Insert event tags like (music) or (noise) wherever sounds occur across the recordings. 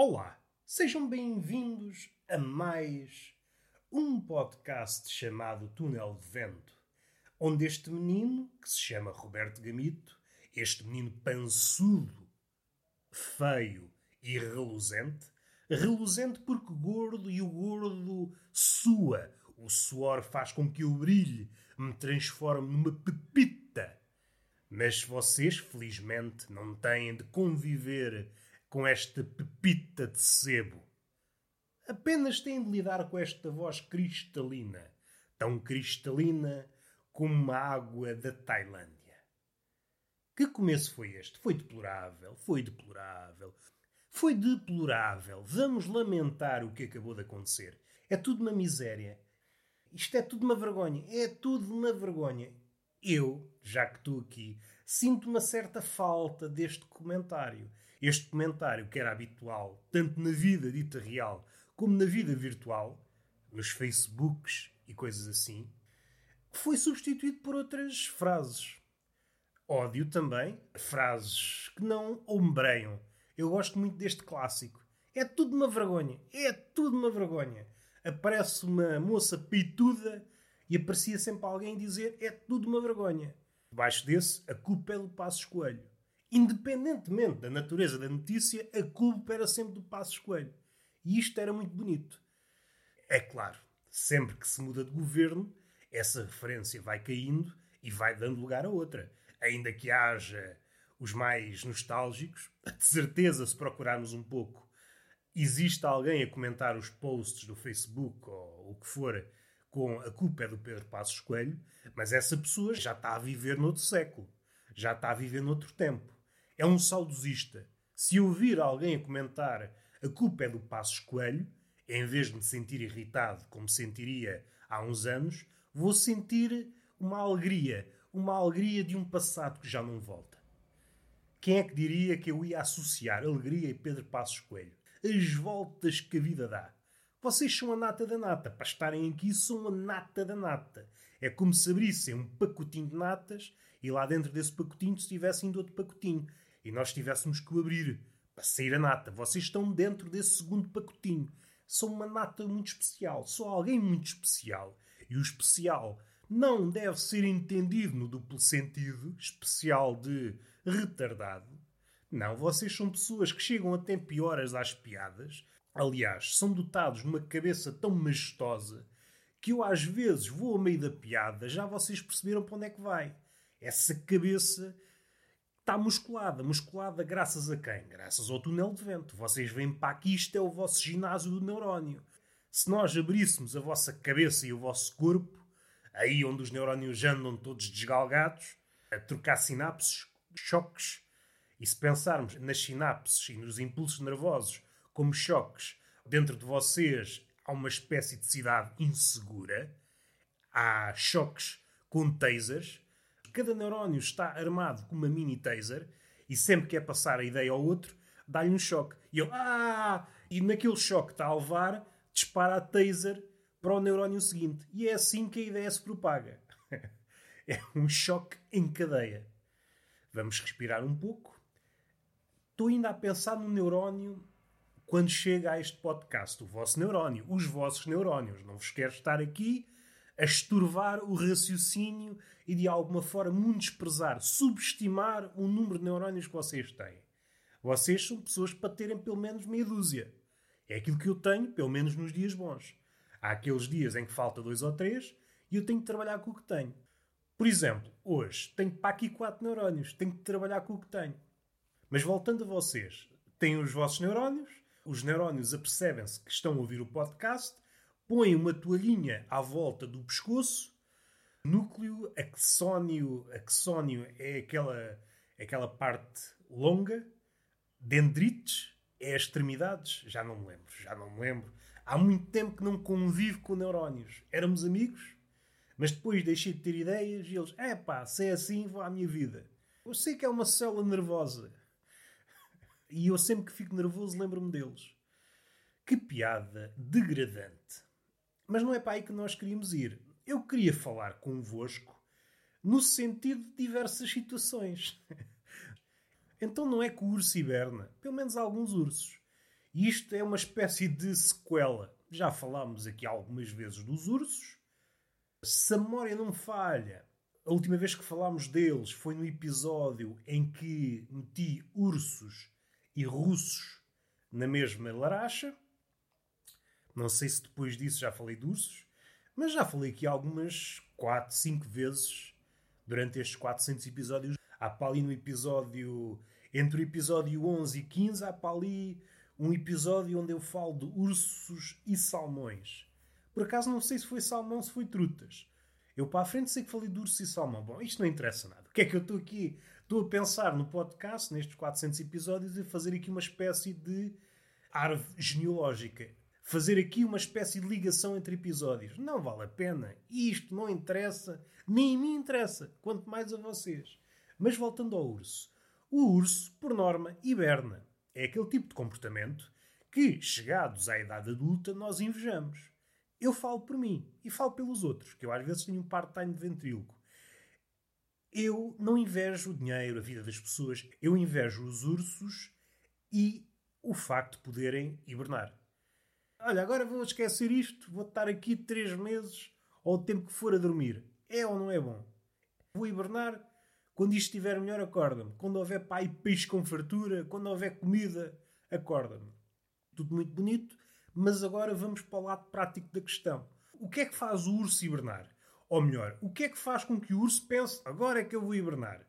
Olá, sejam bem-vindos a mais um podcast chamado Túnel de Vento, onde este menino, que se chama Roberto Gamito, este menino pançudo, feio e reluzente, reluzente porque gordo e o gordo sua, o suor faz com que eu brilhe, me transforme numa pepita. Mas vocês, felizmente, não têm de conviver com esta pepita de sebo. Apenas têm de lidar com esta voz cristalina, tão cristalina como a água da Tailândia. Que começo foi este? Foi deplorável, foi deplorável. Foi deplorável. Vamos lamentar o que acabou de acontecer. É tudo uma miséria. Isto é tudo uma vergonha. É tudo uma vergonha. Eu, já que estou aqui, sinto uma certa falta deste comentário. Este comentário que era habitual, tanto na vida dita real como na vida virtual, nos Facebooks e coisas assim, foi substituído por outras frases. Ódio também frases que não ombreiam. Eu gosto muito deste clássico. É tudo uma vergonha. É tudo uma vergonha. Aparece uma moça peituda e aparecia sempre alguém dizer é tudo uma vergonha. Debaixo desse, a culpa é do Passo Coelho. Independentemente da natureza da notícia, a culpa era sempre do Passo Coelho. E isto era muito bonito. É claro, sempre que se muda de governo, essa referência vai caindo e vai dando lugar a outra. Ainda que haja os mais nostálgicos, de certeza, se procurarmos um pouco, existe alguém a comentar os posts do Facebook ou o que for com a culpa é do Pedro Passos Coelho, mas essa pessoa já está a viver noutro século, já está a viver noutro tempo. É um saudosista. Se ouvir alguém a comentar a culpa é do Passos Coelho, em vez de me sentir irritado como sentiria há uns anos, vou sentir uma alegria, uma alegria de um passado que já não volta. Quem é que diria que eu ia associar alegria e Pedro Passos Coelho? As voltas que a vida dá. Vocês são a nata da nata. Para estarem aqui, são a nata da nata. É como se abrissem um pacotinho de natas e lá dentro desse pacotinho se tivessem de outro pacotinho. E nós tivéssemos que o abrir para sair a nata. Vocês estão dentro desse segundo pacotinho. São uma nata muito especial. São alguém muito especial. E o especial não deve ser entendido no duplo sentido especial de retardado. Não, vocês são pessoas que chegam a tempo às piadas Aliás, são dotados de uma cabeça tão majestosa que eu às vezes vou ao meio da piada, já vocês perceberam para onde é que vai. Essa cabeça está musculada. Musculada graças a quem? Graças ao túnel de vento. Vocês vêm para aqui, isto é o vosso ginásio do neurónio. Se nós abríssemos a vossa cabeça e o vosso corpo, aí onde os neurónios andam todos desgalgados, a trocar sinapses, choques, e se pensarmos nas sinapses e nos impulsos nervosos como choques. Dentro de vocês há uma espécie de cidade insegura, há choques com tasers. Cada neurónio está armado com uma mini taser e sempre que é passar a ideia ao outro, dá-lhe um choque. E ele, ah! E naquele choque que está a levar, dispara a taser para o neurónio seguinte. E é assim que a ideia se propaga. (laughs) é um choque em cadeia. Vamos respirar um pouco. Estou ainda a pensar no neurónio quando chega a este podcast, o vosso neurónio, os vossos neurónios. Não vos quero estar aqui a esturvar o raciocínio e de alguma forma menosprezar, subestimar o número de neurónios que vocês têm. Vocês são pessoas para terem pelo menos meia dúzia. É aquilo que eu tenho, pelo menos nos dias bons. Há aqueles dias em que falta dois ou três e eu tenho que trabalhar com o que tenho. Por exemplo, hoje tenho para aqui quatro neurónios, tenho que trabalhar com o que tenho. Mas voltando a vocês, têm os vossos neurónios, os neurónios apercebem-se que estão a ouvir o podcast, põem uma toalhinha à volta do pescoço, núcleo axónio, axónio é aquela, aquela parte longa, dendrites é as extremidades, já não me lembro, já não me lembro. Há muito tempo que não convivo com neurónios. Éramos amigos, mas depois deixei de ter ideias e eles, é pá, se é assim, vou à minha vida. Eu sei que é uma célula nervosa. E eu sempre que fico nervoso lembro-me deles. Que piada degradante. Mas não é para aí que nós queríamos ir. Eu queria falar convosco no sentido de diversas situações. (laughs) então não é que o urso hiberna, pelo menos alguns ursos. E isto é uma espécie de sequela. Já falámos aqui algumas vezes dos ursos. Se a memória não me falha, a última vez que falámos deles foi no episódio em que meti ursos e russos na mesma laracha. Não sei se depois disso já falei de ursos, mas já falei aqui algumas 4, 5 vezes durante estes 400 episódios. Há para ali no episódio. Entre o episódio 11 e 15, há para ali um episódio onde eu falo de ursos e salmões. Por acaso não sei se foi salmão se foi trutas. Eu para a frente sei que falei de urso e salmão. Bom, isto não interessa nada. O que é que eu estou aqui? Estou a pensar no podcast, nestes 400 episódios, e fazer aqui uma espécie de árvore genealógica. Fazer aqui uma espécie de ligação entre episódios. Não vale a pena. Isto não interessa. Nem a mim interessa. Quanto mais a vocês. Mas voltando ao urso. O urso, por norma, hiberna. É aquele tipo de comportamento que, chegados à idade adulta, nós invejamos. Eu falo por mim e falo pelos outros, que eu às vezes tenho um part-time de ventríloco. Eu não invejo o dinheiro, a vida das pessoas, eu invejo os ursos e o facto de poderem hibernar. Olha, agora vou esquecer isto, vou estar aqui três meses ou o tempo que for a dormir. É ou não é bom? Vou hibernar, quando isto estiver melhor, acorda-me. Quando houver pai peixe com fartura, quando houver comida, acorda-me. Tudo muito bonito, mas agora vamos para o lado prático da questão. O que é que faz o urso hibernar? Ou melhor, o que é que faz com que o urso pense agora é que eu vou hibernar?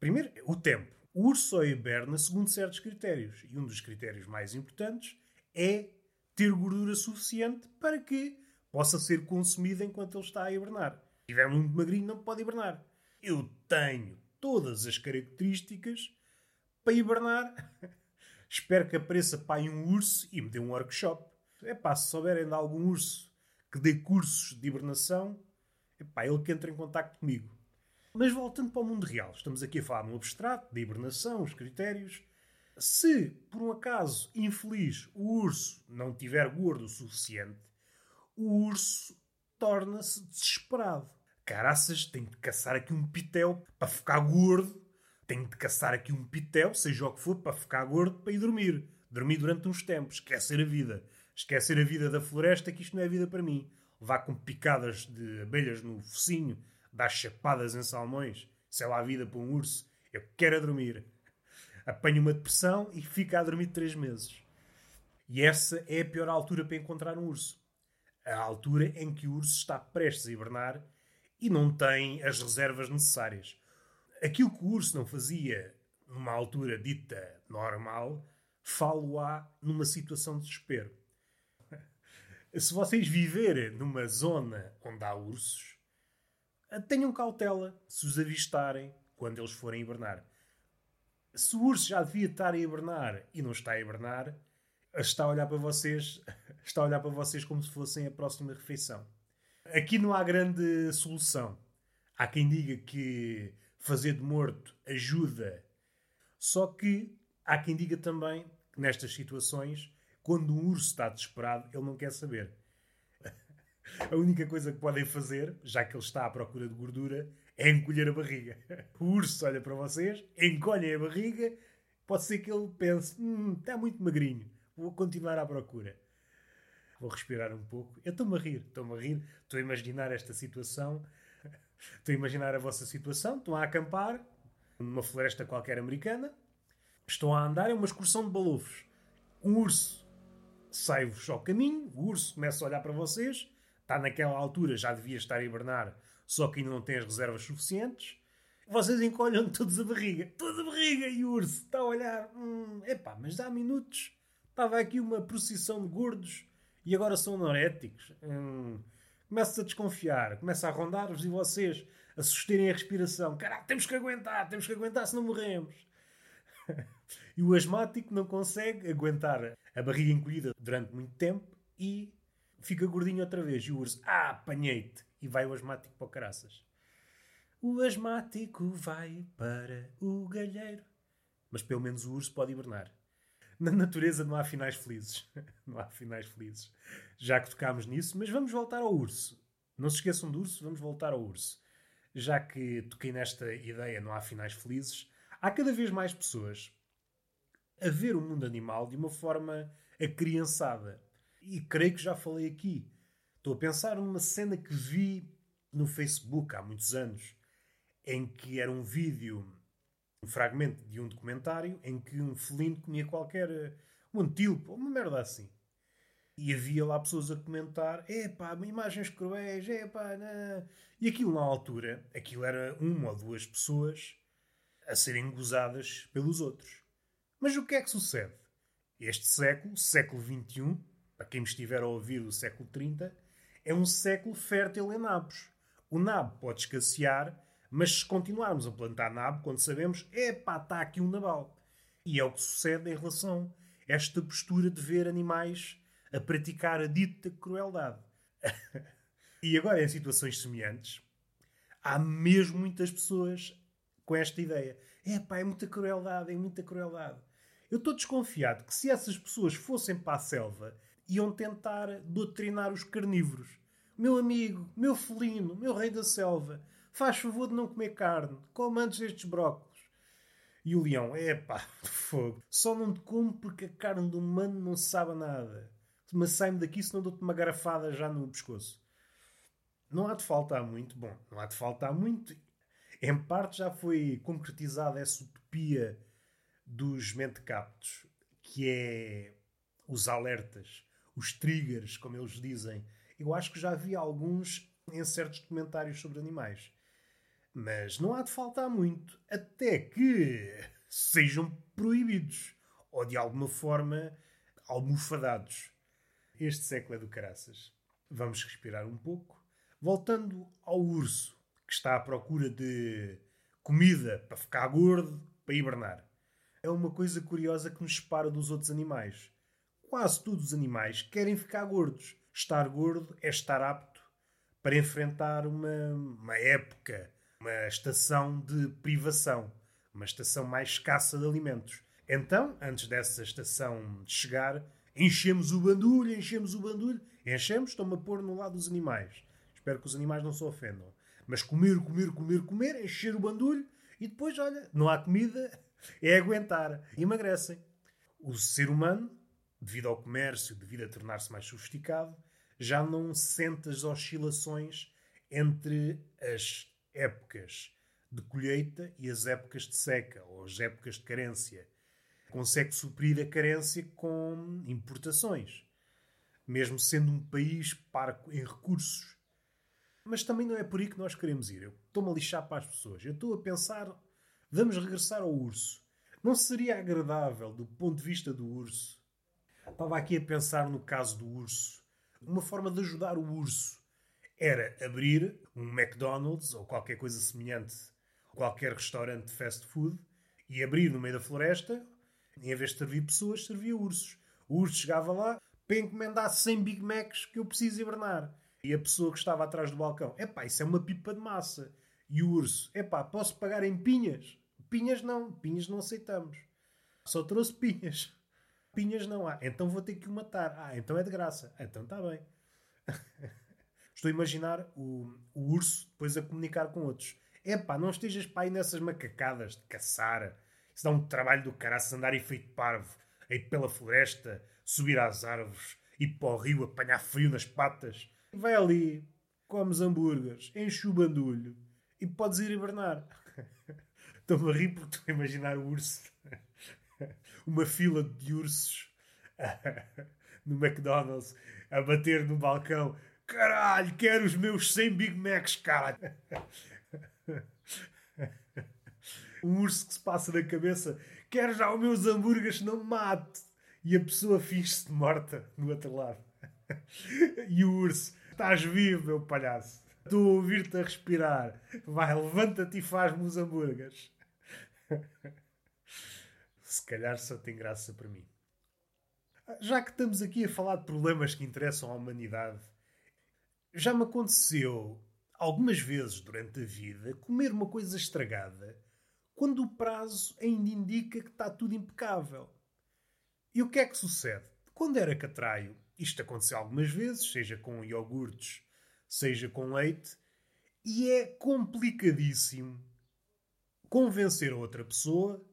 Primeiro, o tempo. O urso só hiberna segundo certos critérios. E um dos critérios mais importantes é ter gordura suficiente para que possa ser consumida enquanto ele está a hibernar. Se estiver muito magrinho, não pode hibernar. Eu tenho todas as características para hibernar. (laughs) Espero que apareça pai um urso e me dê um workshop. É pá, se souberem de algum urso que dê cursos de hibernação, é pá, ele que entra em contato comigo. Mas voltando para o mundo real, estamos aqui a falar no abstrato, de hibernação, os critérios. Se, por um acaso infeliz, o urso não tiver gordo o suficiente, o urso torna-se desesperado. Caraças, tenho de caçar aqui um pitel para ficar gordo. Tenho de caçar aqui um pitel, seja o que for, para ficar gordo, para ir dormir. Dormir durante uns tempos. Esquecer a vida. Esquecer a vida da floresta, que isto não é vida para mim. Levar com picadas de abelhas no focinho, dar chapadas em salmões. Sei lá a vida para um urso. Eu quero é dormir. Apanho uma depressão e fico a dormir três meses. E essa é a pior altura para encontrar um urso. A altura em que o urso está prestes a hibernar e não tem as reservas necessárias. Aquilo que o urso não fazia numa altura dita normal, falo-á numa situação de desespero. (laughs) Se vocês viverem numa zona onde há ursos, tenham cautela se os avistarem quando eles forem hibernar. Se o urso já devia estar a hibernar e não está a hibernar, está a olhar para vocês, (laughs) está a olhar para vocês como se fossem a próxima refeição. Aqui não há grande solução. Há quem diga que fazer de morto ajuda. Só que há quem diga também que nestas situações, quando um urso está desesperado, ele não quer saber. (laughs) A única coisa que podem fazer, já que ele está à procura de gordura, é encolher a barriga. (laughs) O urso olha para vocês, encolhem a barriga, pode ser que ele pense: hum, está muito magrinho, vou continuar à procura. Vou respirar um pouco. Eu estou-me a rir, estou-me a rir, estou a imaginar esta situação. (laughs) Estou a imaginar a vossa situação. Estão a acampar numa floresta qualquer americana. Estão a andar em uma excursão de balofos. Um urso sai-vos ao caminho. O urso começa a olhar para vocês. Está naquela altura, já devia estar a hibernar, só que ainda não tem as reservas suficientes. Vocês encolhem todos a barriga. Toda a barriga e o urso está a olhar. Hum, epá, mas há minutos estava aqui uma procissão de gordos e agora são anoréticos. Hum, começa a desconfiar, começa a rondar-vos e vocês a susterem a respiração. Caraca, temos que aguentar, temos que aguentar, senão morremos. (laughs) e o asmático não consegue aguentar a barriga encolhida durante muito tempo e fica gordinho outra vez. E o urso, ah, apanhei-te. E vai o asmático para o caraças. O asmático vai para o galheiro. Mas pelo menos o urso pode hibernar. Na natureza não há finais felizes. (laughs) não há finais felizes. Já que tocámos nisso, mas vamos voltar ao urso. Não se esqueçam do urso, vamos voltar ao urso. Já que toquei nesta ideia, não há finais felizes, há cada vez mais pessoas a ver o mundo animal de uma forma acriançada. E creio que já falei aqui. Estou a pensar numa cena que vi no Facebook há muitos anos, em que era um vídeo, um fragmento de um documentário, em que um felino comia qualquer. um antílope, uma merda assim. E havia lá pessoas a comentar: epá, imagens cruéis, epá, não. E aquilo na altura, aquilo era uma ou duas pessoas a serem gozadas pelos outros. Mas o que é que sucede? Este século, século XXI, para quem me estiver a ouvir do século XXX, é um século fértil em nabos. O nabo pode escassear, mas se continuarmos a plantar nabo, quando sabemos, epá, está aqui um nabal. E é o que sucede em relação a esta postura de ver animais a praticar a dita crueldade. (laughs) e agora, em situações semelhantes, há mesmo muitas pessoas com esta ideia. É pá, é muita crueldade, é muita crueldade. Eu estou desconfiado que se essas pessoas fossem para a selva, iam tentar doutrinar os carnívoros. Meu amigo, meu felino, meu rei da selva, faz favor de não comer carne, come antes destes brócolos. E o leão, é pá, (laughs) fogo, só não te como porque a carne do humano não sabe nada. Mas sai-me daqui senão dou-te uma garrafada já no pescoço. Não há de faltar muito, bom, não há de faltar muito, em parte já foi concretizada essa utopia dos mentecaptos, que é os alertas, os triggers, como eles dizem. Eu acho que já vi alguns em certos documentários sobre animais. Mas não há de faltar muito, até que sejam proibidos ou de alguma forma almofadados. Este século é do caraças. Vamos respirar um pouco. Voltando ao urso que está à procura de comida para ficar gordo, para hibernar. É uma coisa curiosa que nos separa dos outros animais. Quase todos os animais querem ficar gordos. Estar gordo é estar apto para enfrentar uma, uma época, uma estação de privação, uma estação mais escassa de alimentos. Então, antes dessa estação chegar, enchemos o bandulho, enchemos o bandulho, enchemos, estão-me a pôr no lado dos animais. Espero que os animais não se ofendam. Mas comer, comer, comer, comer, encher o bandulho e depois, olha, não há comida, (laughs) é aguentar. Emagrecem. O ser humano, devido ao comércio, devido a tornar-se mais sofisticado, já não sente as oscilações entre as épocas de colheita e as épocas de seca, ou as épocas de carência. Consegue suprir a carência com importações. Mesmo sendo um país parco em recursos mas também não é por aí que nós queremos ir. Eu estou-me a lixar para as pessoas. Eu estou a pensar, vamos regressar ao urso. Não seria agradável, do ponto de vista do urso? Estava aqui a pensar no caso do urso. Uma forma de ajudar o urso era abrir um McDonald's ou qualquer coisa semelhante, qualquer restaurante de fast food, e abrir no meio da floresta, em vez de servir pessoas, servia ursos. O urso chegava lá para encomendar 100 Big Macs que eu preciso hibernar. E a pessoa que estava atrás do balcão, epá, isso é uma pipa de massa. E o urso, epá, posso pagar em pinhas? Pinhas não, pinhas não aceitamos. Só trouxe pinhas. Pinhas não há. Então vou ter que o matar. Ah, então é de graça. Então está bem. (laughs) Estou a imaginar o, o urso depois a comunicar com outros. Epá, não estejas para aí nessas macacadas de caçar. Isso dá um trabalho do caraço andar e feito parvo. Aí pela floresta, subir às árvores, ir para o rio, apanhar frio nas patas. Vai ali, comes hambúrgueres, enche o bandulho e podes ir hibernar. (laughs) Estou-me a rir porque estou a imaginar o urso. Uma fila de ursos (laughs) no McDonald's a bater no balcão. Caralho, quero os meus 100 Big Macs, caralho. (laughs) Um urso que se passa na cabeça. Quero já os meus hambúrgueres, não me mate. E a pessoa finge-se morta no outro lado. (laughs) E o urso. Estás vivo, meu palhaço. Estou a ouvir-te a respirar. Vai, levanta-te e faz-me os hambúrgueres. Se calhar só tem graça para mim. Já que estamos aqui a falar de problemas que interessam à humanidade, já me aconteceu algumas vezes durante a vida comer uma coisa estragada quando o prazo ainda indica que está tudo impecável. E o que é que sucede? Quando era catraio, isto aconteceu algumas vezes, seja com iogurtes, seja com leite, e é complicadíssimo convencer a outra pessoa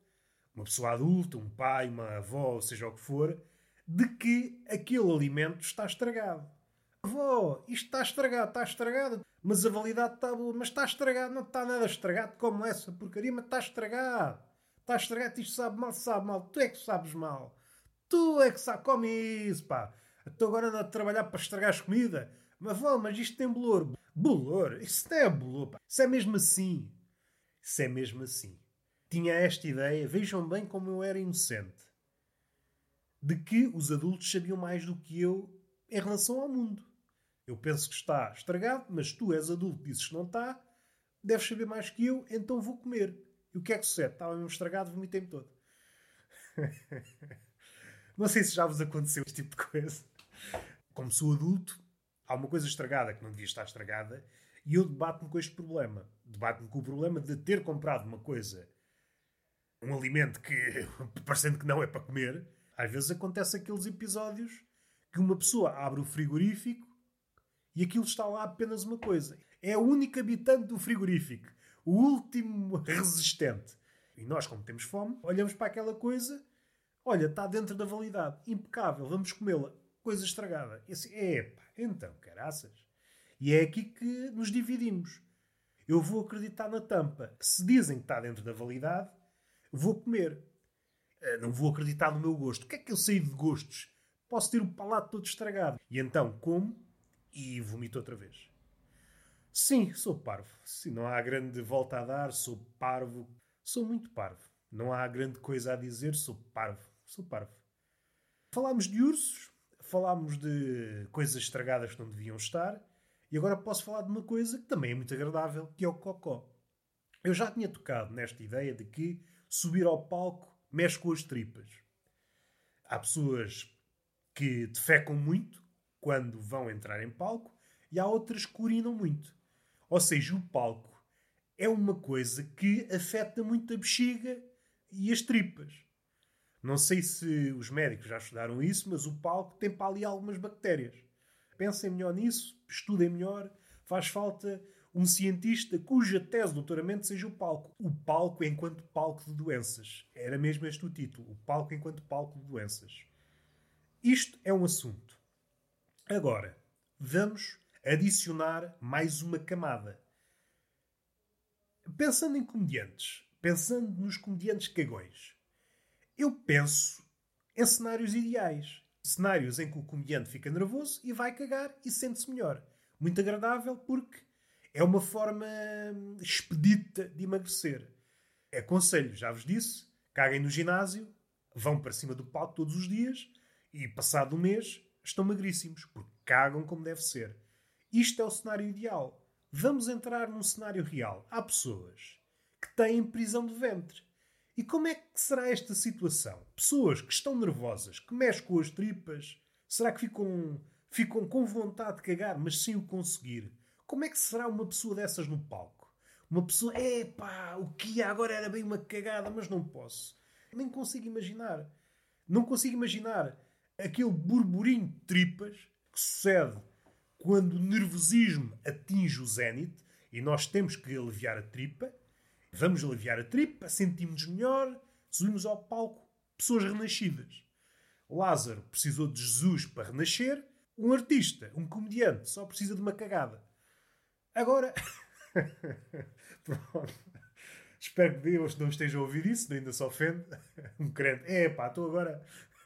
uma pessoa adulta, um pai, uma avó, seja o que for, de que aquele alimento está estragado. Avó, isto está estragado, está estragado, mas a validade está boa, mas está estragado, não está nada estragado como essa porcaria, mas está estragado. Está estragado, isto sabe mal, sabe mal, tu é que sabes mal. Tu é que sabes, come isso, pá. Estou agora a trabalhar para estragar as comida. Mas vó, mas isto tem bolor. Bolor? Isso não é bolor, pá. Isso é mesmo assim. Isso é mesmo assim. Tinha esta ideia, vejam bem como eu era inocente, de que os adultos sabiam mais do que eu em relação ao mundo. Eu penso que está estragado, mas tu és adulto, dizes que não está, deves saber mais que eu, então vou comer. E o que é que sucede? Estava mesmo estragado, vomitei-me todo. (laughs) não sei se já vos aconteceu este tipo de coisa. Como sou adulto, há uma coisa estragada que não devia estar estragada e eu debato-me com este problema. Debato-me com o problema de ter comprado uma coisa, um alimento que, (laughs) parecendo que não é para comer. Às vezes acontece aqueles episódios que uma pessoa abre o frigorífico e aquilo está lá apenas uma coisa. É o único habitante do frigorífico. O último resistente. E nós, como temos fome, olhamos para aquela coisa. Olha, está dentro da validade. Impecável. Vamos comê-la. Coisa estragada. E assim, epa, então, caraças. E é aqui que nos dividimos. Eu vou acreditar na tampa. Se dizem que está dentro da validade, vou comer. Eh, não vou acreditar no meu gosto. O que é que eu sei de gostos? Posso ter o palato todo estragado. E então como e vomito outra vez. Sim, sou parvo. Se não há grande volta a dar, sou parvo. Sou muito parvo. Não há grande coisa a dizer, sou parvo. Sou parvo. Falámos de ursos, falámos de coisas estragadas que não deviam estar, e agora posso falar de uma coisa que também é muito agradável, que é o cocó. Eu já tinha tocado nesta ideia de que subir ao palco mexe com as tripas. Há pessoas que defecam muito quando vão entrar em palco e há outras que urinam muito. Ou seja, o palco é uma coisa que afeta muito a bexiga e as tripas. Não sei se os médicos já estudaram isso, mas o palco tem para ali algumas bactérias. Pensem melhor nisso, estudem melhor. Faz falta um cientista cuja tese de doutoramento seja o palco. O palco enquanto palco de doenças. Era mesmo este o título. O palco enquanto palco de doenças. Isto é um assunto. Agora, vamos adicionar mais uma camada. Pensando em comediantes, pensando nos comediantes cagões, eu penso em cenários ideais. Cenários em que o comediante fica nervoso e vai cagar e sente-se melhor. Muito agradável porque é uma forma hum, expedita de emagrecer. Aconselho, já vos disse, caguem no ginásio, vão para cima do palco todos os dias e, passado um mês, estão magríssimos, porque cagam como deve ser. Isto é o cenário ideal. Vamos entrar num cenário real. Há pessoas que têm prisão de ventre. E como é que será esta situação? Pessoas que estão nervosas, que mexem com as tripas, será que ficam, ficam com vontade de cagar, mas sem o conseguir? Como é que será uma pessoa dessas no palco? Uma pessoa, epá, o que agora era bem uma cagada, mas não posso. Nem consigo imaginar. Não consigo imaginar aquele burburinho de tripas que sucede quando o nervosismo atinge o zénite e nós temos que aliviar a tripa. Vamos aliviar a tripa, sentimos-nos melhor, subimos ao palco, pessoas renascidas. Lázaro precisou de Jesus para renascer, um artista, um comediante, só precisa de uma cagada. Agora. (laughs) Pronto. Espero que Deus não esteja a ouvir isso, ainda se ofende. (laughs) Um crente. É pá, estou agora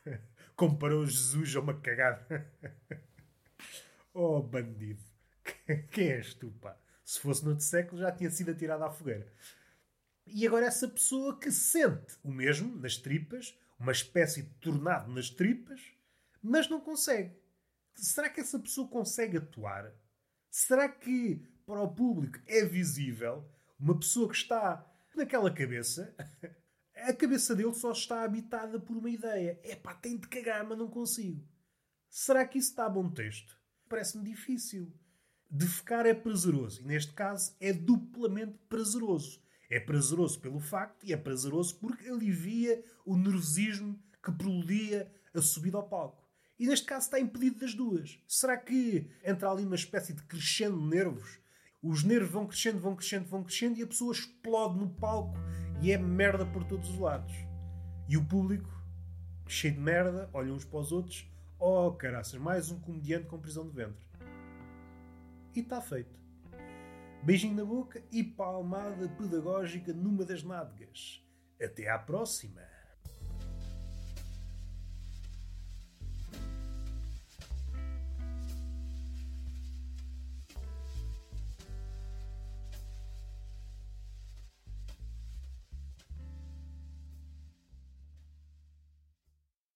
(laughs) comparou Jesus a uma cagada. oh, bandido. Quem és tu, pá? Se fosse no outro século já tinha sido atirado à fogueira. E agora essa pessoa que sente o mesmo nas tripas, uma espécie de tornado nas tripas, mas não consegue. Será que essa pessoa consegue atuar? Será que para o público é visível uma pessoa que está naquela cabeça (laughs) a cabeça dele só está habitada por uma ideia. É pá, tem de cagar, mas não consigo. Será que isso está a bom texto? Parece-me difícil. Defecar é prazeroso. E neste caso é duplamente prazeroso. É prazeroso pelo facto e é prazeroso porque alivia o nervosismo que proludia a subida ao palco. E neste caso está impedido das duas. Será que entra ali uma espécie de crescendo nervos? Os nervos vão crescendo, vão crescendo, vão crescendo e a pessoa explode no palco e é merda por todos os lados. E o público, cheio de merda, olham uns para os outros. Oh, caraças, mais um comediante com prisão de ventre. E está feito. Beijinho na boca e palmada pedagógica numa das nádegas. Até à próxima!